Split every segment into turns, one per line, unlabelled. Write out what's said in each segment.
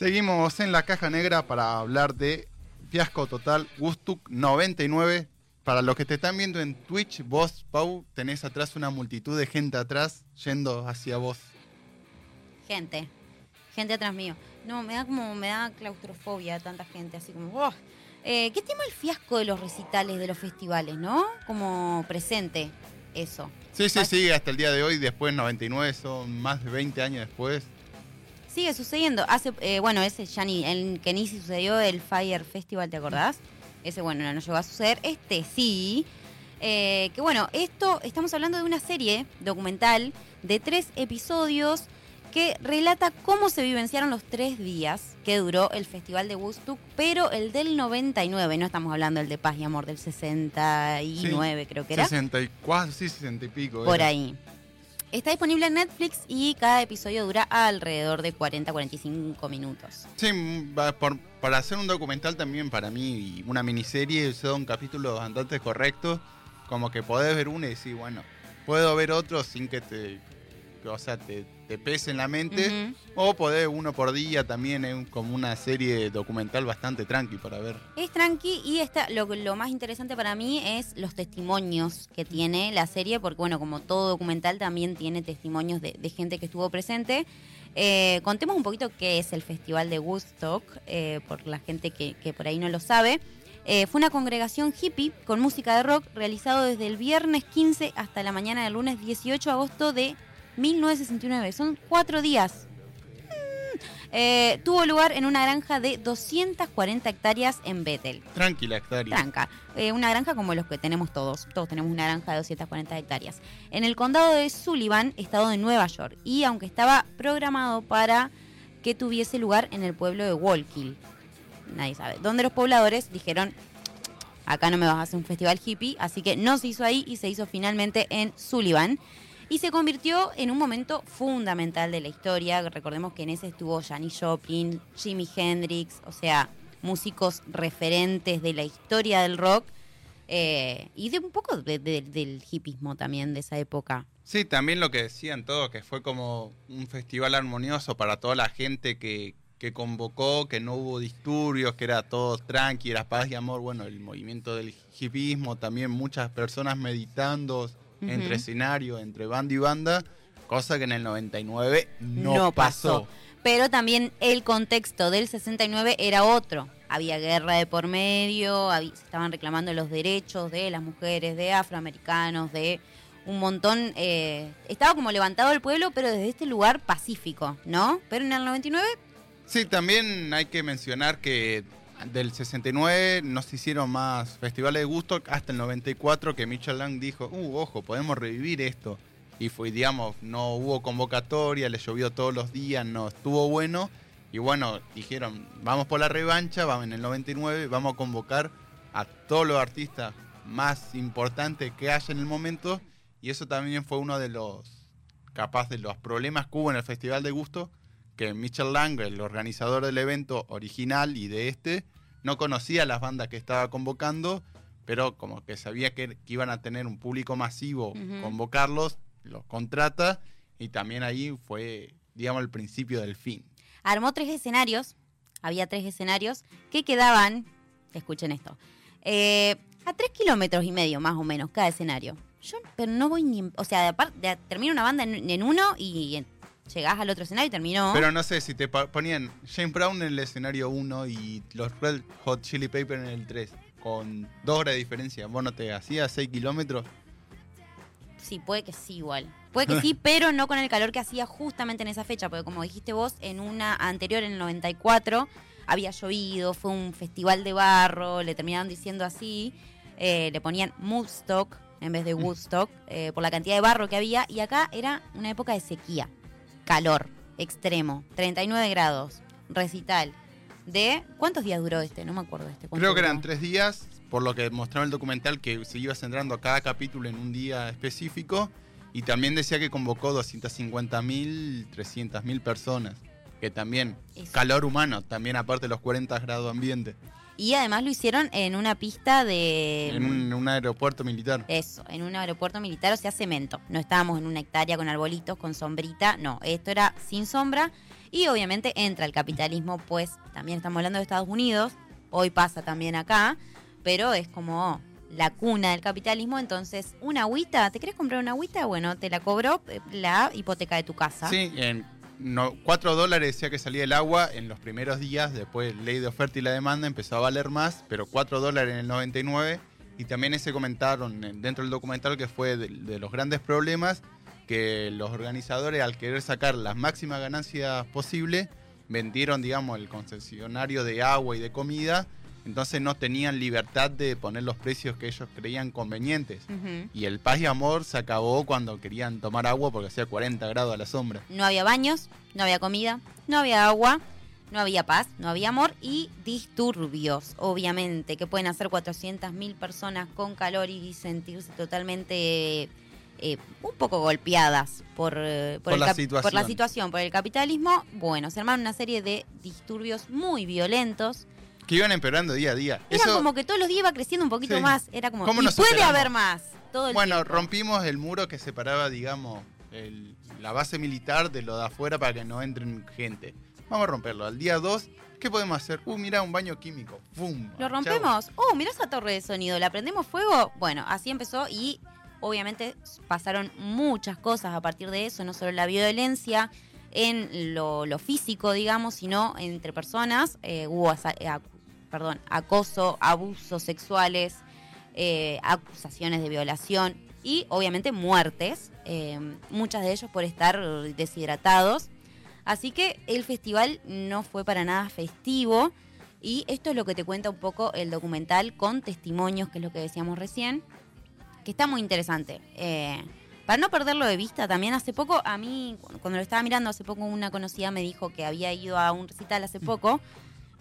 Seguimos en la caja negra para hablar de Fiasco Total Gustuk 99. Para los que te están viendo en Twitch, vos, Pau, tenés atrás una multitud de gente atrás yendo hacia vos.
Gente, gente atrás mío. No, me da como, me da claustrofobia tanta gente, así como, ¡oh! Eh, ¿Qué tema el fiasco de los recitales de los festivales, no? Como presente, eso.
Sí, sí, sí, hasta el día de hoy, después 99, son más de 20 años después.
Sigue sucediendo. Hace, eh, bueno, ese ya ni, el que ni si sucedió el Fire Festival, ¿te acordás? Ese, bueno, no, no llegó a suceder. Este sí. Eh, que bueno, esto, estamos hablando de una serie documental de tres episodios que relata cómo se vivenciaron los tres días que duró el Festival de Woodstock, pero el del 99, no estamos hablando del de Paz y Amor, del 69 creo que era.
64, sí, 60 y pico.
Por
era.
ahí. Está disponible en Netflix y cada episodio dura alrededor de 40-45 minutos.
Sí, va por- para hacer un documental también para mí, una miniserie, son capítulos bastante correctos, como que podés ver uno y decir, bueno, puedo ver otro sin que te, o sea, te, te pese en la mente, o podés uno por día también, es como una serie documental bastante tranqui para ver.
Es tranqui y esta, lo, lo más interesante para mí es los testimonios que tiene la serie, porque bueno, como todo documental también tiene testimonios de, de gente que estuvo presente. Eh, contemos un poquito qué es el Festival de Woodstock, eh, por la gente que, que por ahí no lo sabe. Eh, fue una congregación hippie con música de rock realizado desde el viernes 15 hasta la mañana del lunes 18 de agosto de 1969. Son cuatro días. Eh, tuvo lugar en una granja de 240 hectáreas en Bethel.
Tranquila, hectárea.
Granja. Eh, una granja como los que tenemos todos. Todos tenemos una granja de 240 hectáreas. En el condado de Sullivan, estado de Nueva York. Y aunque estaba programado para que tuviese lugar en el pueblo de Wallkill. Nadie sabe. Donde los pobladores dijeron, acá no me vas a hacer un festival hippie. Así que no se hizo ahí y se hizo finalmente en Sullivan. Y se convirtió en un momento fundamental de la historia. Recordemos que en ese estuvo Janis Joplin, Jimi Hendrix, o sea, músicos referentes de la historia del rock eh, y de un poco de- de- del hipismo también de esa época.
Sí, también lo que decían todos, que fue como un festival armonioso para toda la gente que, que convocó, que no hubo disturbios, que era todo tranqui, era paz y amor. Bueno, el movimiento del hipismo, también muchas personas meditando entre escenario, entre banda y banda, cosa que en el 99 no, pasó.
Pero también el contexto del 69 era otro. Había guerra de por medio, había- se estaban reclamando los derechos de las mujeres, de afroamericanos, de un montón. eh, estaba como levantado el pueblo, pero desde este lugar pacífico, ¿no? Pero en el 99
Sí, también hay que mencionar que del 69 no se hicieron más festivales de gusto hasta el 94 que Mitchell Lang dijo, uh, ojo, podemos revivir esto. Y fue, digamos, no hubo convocatoria, le llovió todos los días, no estuvo bueno. Y bueno, dijeron, vamos por la revancha, vamos en el 99, vamos a convocar a todos los artistas más importantes que haya en el momento. Y eso también fue uno de los, capaz de los problemas que hubo en el Festival de Gusto, que Mitchell Lang, el organizador del evento original y de este, no conocía las bandas que estaba convocando, pero como que sabía que, que iban a tener un público masivo, convocarlos, los contrata, y también ahí fue, digamos, el principio del fin.
armó tres escenarios, había tres escenarios que quedaban, escuchen esto, eh, a tres kilómetros y medio más o menos cada escenario. Yo, pero no voy ni, o sea, de una banda en, en uno y en- llegás al otro escenario y terminó.
Pero no sé, si te ponían James Brown en el escenario 1 y los Red Hot Chili Peppers en el 3, con dos horas de diferencia, ¿vos no te hacías 6 kilómetros?
Sí, puede que sí igual. Puede que sí, pero no con el calor que hacía justamente en esa fecha, porque como dijiste vos, en una anterior, en el 94, había llovido, fue un festival de barro, le terminaron diciendo así, eh, le ponían Woodstock en vez de Woodstock, eh, por la cantidad de barro que había, y acá era una época de sequía, calor extremo, 39 grados, recital. ¿De cuántos días duró este? No me acuerdo este. ¿cuánto
Creo que
duró?
eran tres días, por lo que mostraba el documental, que se iba centrando a cada capítulo en un día específico. Y también decía que convocó 250.000, 300.000 personas. Que también, calor humano, también aparte de los 40 grados ambiente.
Y además lo hicieron en una pista de...
En un, en un aeropuerto militar.
Eso, en un aeropuerto militar, o sea, cemento. No estábamos en una hectárea con arbolitos, con sombrita, no, esto era sin sombra. Y obviamente entra el capitalismo, pues también estamos hablando de Estados Unidos, hoy pasa también acá, pero es como la cuna del capitalismo, entonces una agüita, ¿te querés comprar una agüita? Bueno, te la cobró eh, la hipoteca de tu casa.
Sí, en no, 4 dólares decía que salía el agua en los primeros días, después ley de oferta y la demanda empezó a valer más, pero 4 dólares en el 99 y también ese comentaron en- dentro del documental que fue de, de los grandes problemas que los organizadores al querer sacar las máximas ganancias posibles vendieron digamos el concesionario de agua y de comida entonces no tenían libertad de poner los precios que ellos creían convenientes y el paz y amor se acabó cuando querían tomar agua porque hacía 40 grados a la sombra
No había baños, no había comida, no había agua, no había paz, no había amor y disturbios, obviamente, que pueden hacer 400.000 personas con calor y sentirse totalmente eh, un poco golpeadas por, eh,
Por
el
la
por la situación, por el capitalismo. Bueno, se armaron una serie de disturbios muy violentos.
Que iban empeorando día a día
Era
Eso-
como que todos los días iba creciendo un poquito
Sí.
más. Era como,
¿Cómo
y
nos
puede
superamos?
haber más. Todo el
Bueno,
tiempo.
rompimos el muro que separaba, digamos, el- la base militar de lo de afuera para que no entren gente. Vamos a romperlo. Al día 2, ¿qué podemos hacer? Uh, mira, un baño químico. ¡Pum!
Lo
Chau.
rompemos. Oh, mirá esa torre de sonido. ¿La prendemos fuego? Bueno, así empezó y obviamente pasaron muchas cosas a partir de eso, no solo la violencia en lo, lo físico, digamos, sino entre personas. Eh, hubo perdón, acoso, abusos sexuales, eh, acusaciones de violación y obviamente muertes, eh, muchas de ellos por estar deshidratados. Así que el festival no fue para nada festivo y esto es lo que te cuenta un poco el documental con testimonios, que es lo que decíamos recién, que está muy interesante. Eh, para no perderlo de vista, también hace poco, a mí, cu- cuando lo estaba mirando, hace poco una conocida me dijo que había ido a un recital hace poco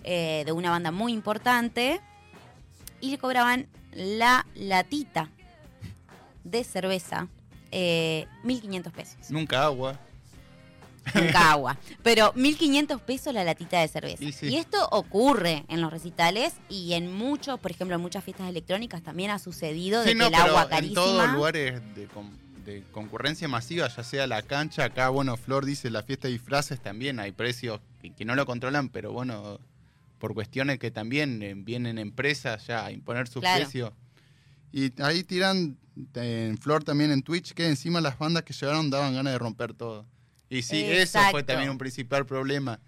eh, de una banda muy importante y le cobraban la latita de cerveza, eh, 1.500 pesos.
Nunca agua.
Nunca agua. Pero 1.500 pesos la latita de cerveza.
Y sí.
Y esto ocurre en los recitales y en muchos, por ejemplo, en muchas fiestas electrónicas también ha sucedido de
Sí,
que
no,
el
pero
agua
en
carísima.
todos lugares de, con- de concurrencia masiva, ya sea la cancha, acá, bueno, Flor dice la fiesta de disfraces también, hay precios que, que no lo controlan, pero bueno, por cuestiones que también eh, vienen empresas ya a imponer sus
Claro.
precios. Y ahí tiran eh, en Flor también en Twitch que encima las bandas que llegaron daban ganas de romper todo. Y sí, eso fue también un principal problema.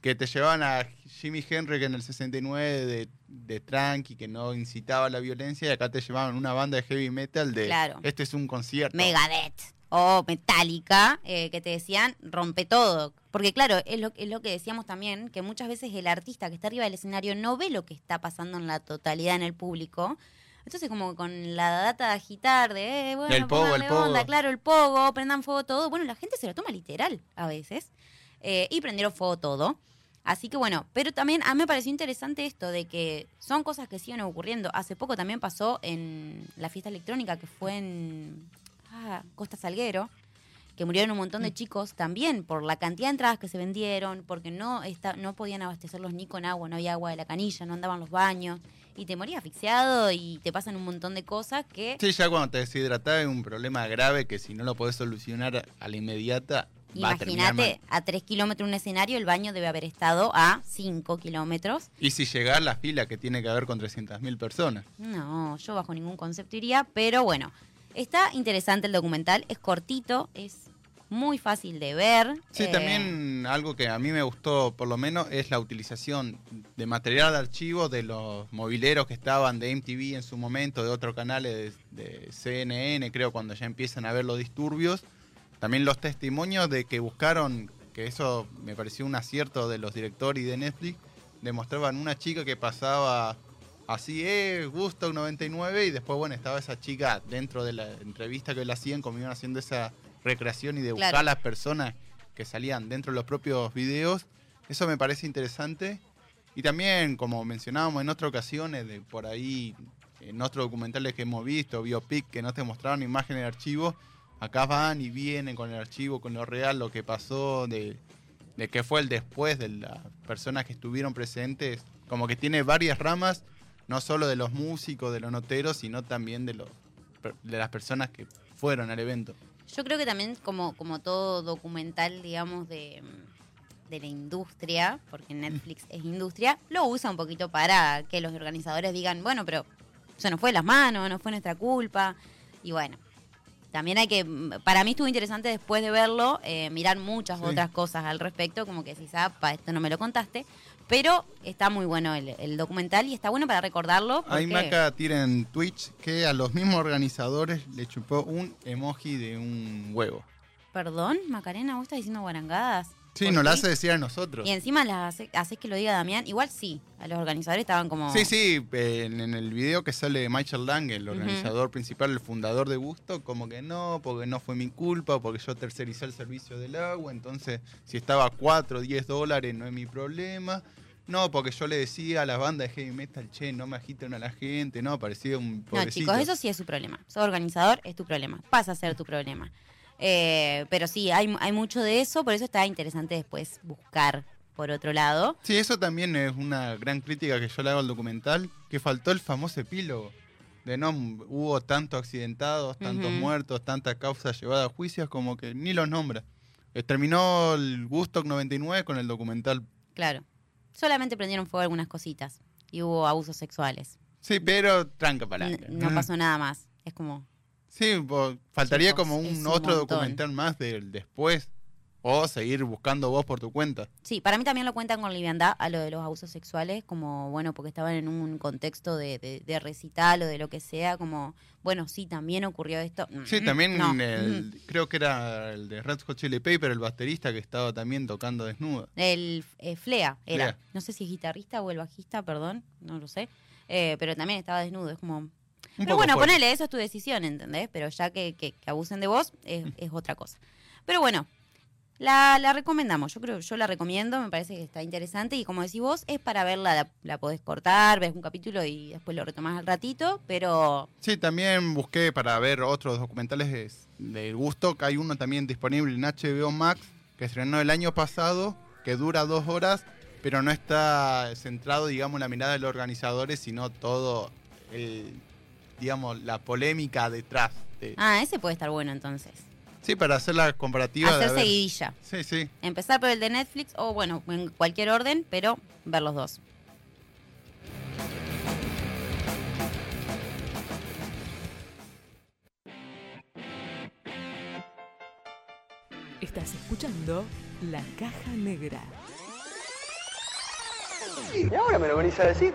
Que te llevaban a Jimi Hendrix en el 69 de, de tranqui, que no incitaba a la violencia, y acá te llevaban una banda de heavy metal de
Claro.
este es un concierto.
Megadeth o Metallica, eh, que te decían rompe todo. Porque claro, es lo, es lo que decíamos también, que muchas veces el artista que está arriba del escenario no ve lo que está pasando en la totalidad en el público. Entonces como con la data de agitar, de, eh, bueno,
El pogo, el pogo.
onda, claro, el pogo, prendan fuego todo. Bueno, la gente se lo toma literal a veces. eh, y prendieron fuego todo. Así que bueno, pero también a mí me pareció interesante esto de que son cosas que siguen ocurriendo. Hace poco también pasó en la fiesta electrónica que fue en ah, Costa Salguero, que murieron un montón
Mm.
de chicos también por la cantidad de entradas que se vendieron, porque no, está, no podían abastecerlos ni con agua, no había agua de la canilla, no andaban los baños, y te morías asfixiado y te pasan un montón de cosas que...
Sí, ya cuando te deshidratás es un problema grave que si no lo podés solucionar a la inmediata, va a.
Imagínate, a 3 kilómetros de un escenario, el baño debe haber estado a 5 kilómetros.
Y si llegás la fila que tiene que haber con 300.000 personas.
No, yo bajo ningún concepto iría, pero bueno, está interesante el documental, es cortito, es muy fácil de ver.
Sí,
eh,
también algo que a mí me gustó por lo menos es la utilización de material de archivo de los mobileros que estaban de MTV en su momento, de otros canales de, de CNN, creo, cuando ya empiezan a ver los disturbios. También los testimonios de que buscaron, que eso me pareció un acierto de los directores y de Netflix, demostraban una chica que pasaba así, eh, Gusto 99, y después, bueno, estaba esa chica dentro de la entrevista que le hacían, como iban haciendo esa recreación y de buscar
Claro.
a las personas que salían dentro de los propios videos. Eso me parece interesante. Y también, como mencionábamos en otras ocasiones, de por ahí, en otros documentales que hemos visto, Biopic, que no te mostraron imágenes de archivo, acá van y vienen con el archivo, con lo real, lo que pasó, de, de qué fue el después de las personas que estuvieron presentes. como que tiene varias ramas, no solo de los músicos, de los noteros, sino también de, los, de las personas que fueron al evento.
Yo creo que también como, como todo documental, digamos, de, de la industria, porque Netflix es industria, lo usa un poquito para que los organizadores digan, bueno, pero se nos fue de las manos, no fue nuestra culpa. Y bueno, también hay que, para mí estuvo interesante después de verlo, eh, mirar muchas otras cosas al respecto, como que si para esto no me lo contaste, pero está muy bueno el, documental y está bueno para recordarlo.
Porque... Ahí Maca tira en Twitch que a los mismos organizadores le chupó un emoji de un huevo.
Perdón, Macarena, vos estás diciendo guarangadas.
Sí, nos la hace decir a nosotros.
Y encima las haces que lo diga Damián. Igual sí, a los organizadores estaban como.
Sí, sí, en, el video que sale Michael Lang, el organizador principal, el fundador de Gusto, como que no, porque no fue mi culpa, porque yo tercericé el servicio del agua, entonces si estaba a 4 o 10 dólares no es mi problema. No, porque yo le decía a la banda de heavy metal, che, no me agiten a la gente, no, parecía un pobrecito.
No, chicos, eso sí es su problema. Sos organizador, es tu problema. Pasa a ser tu problema. Eh, pero sí, hay, hay mucho de eso, por eso está interesante después buscar por otro lado.
Sí, eso también es una gran crítica que yo le hago al documental, que faltó el famoso epílogo. De no, hubo tantos accidentados, tantos muertos, tantas causas llevadas a juicios, como que ni los nombra. Eh, terminó el Gusto 99 con el documental.
Claro. Solamente prendieron fuego algunas cositas y hubo abusos sexuales.
Sí, pero tranca para
No pasó nada más. Es como,
Sí, faltaría como un, otro documental más del después. O seguir buscando vos por tu cuenta.
Sí, para mí también lo cuentan con liviandad a lo de los abusos sexuales, como, bueno, porque estaban en un contexto de, de, recital o de lo que sea, como, bueno, sí, también ocurrió esto.
Sí, también el, creo que era el de Red Hot Chili Paper, el baterista que estaba también tocando desnudo.
El eh, Flea era. No sé si es guitarrista o el bajista, perdón, no lo sé. Eh, pero también estaba desnudo, es como, pero bueno, ponele, eso es tu decisión, ¿entendés? Pero ya que, abusen de vos es, otra cosa. Pero bueno, la, recomendamos, yo creo, yo la recomiendo, me parece que está interesante y como decís vos, es para verla, la, podés cortar, ves un capítulo y después lo retomás al ratito, pero...
Sí, también busqué para ver otros documentales de, gusto, que hay uno también disponible en HBO Max, que estrenó el año pasado, que dura dos horas, pero no está centrado, digamos, en la mirada de los organizadores, sino todo el digamos, la polémica detrás. De...
Ah, ese puede estar bueno entonces.
Sí, para hacer la comparativa.
Hacer seguidilla.
Sí, sí.
Empezar por el de Netflix o, bueno, en cualquier orden, pero ver los dos.
Estás escuchando La Caja Negra.
¿Y ahora me lo venís a decir?